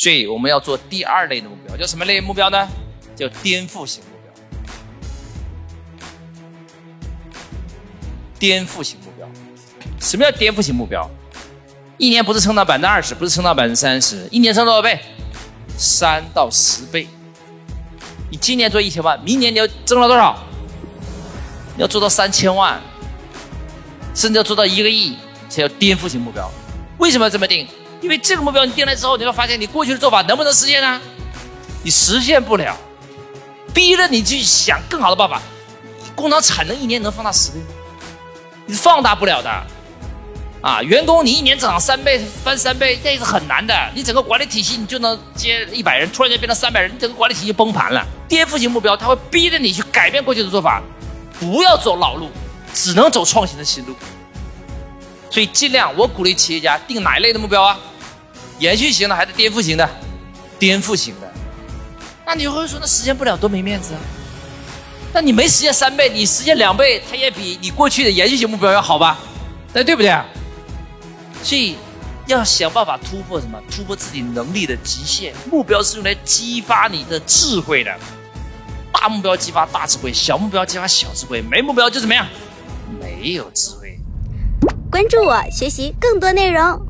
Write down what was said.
所以我们要做第二类的目标，叫什么类目标呢？叫颠覆型目标。颠覆型目标，什么叫颠覆型目标？一年不是成长百分之二十，不是成长百分之三十，一年成多少倍？三到十倍。你今年做一千万，明年你要挣到多少？要做到三千万，甚至要做到一个亿，才叫颠覆型目标。为什么要这么定？因为这个目标你定了之后，你会发现你过去的做法能不能实现呢？你实现不了，逼着你去想更好的办法。工厂产能一年能放大十倍？你是放大不了的。啊，员工你一年涨三倍、翻三倍，这是很难的。你整个管理体系你就能接一百人，突然间变成三百人，你整个管理体系崩盘了。颠覆性目标，它会逼着你去改变过去的做法，不要走老路，只能走创新的新路。所以尽量，我鼓励企业家定哪一类的目标啊？延续型的还是颠覆型的？颠覆型的。那你会说，那实现不了多没面子啊？那你没实现三倍，你实现两倍，它也比你过去的延续型目标要好吧？那对不对？所以要想办法突破什么？突破自己能力的极限。目标是用来激发你的智慧的，大目标激发大智慧，小目标激发小智慧，没目标就怎么样？没有智慧。关注我，学习更多内容。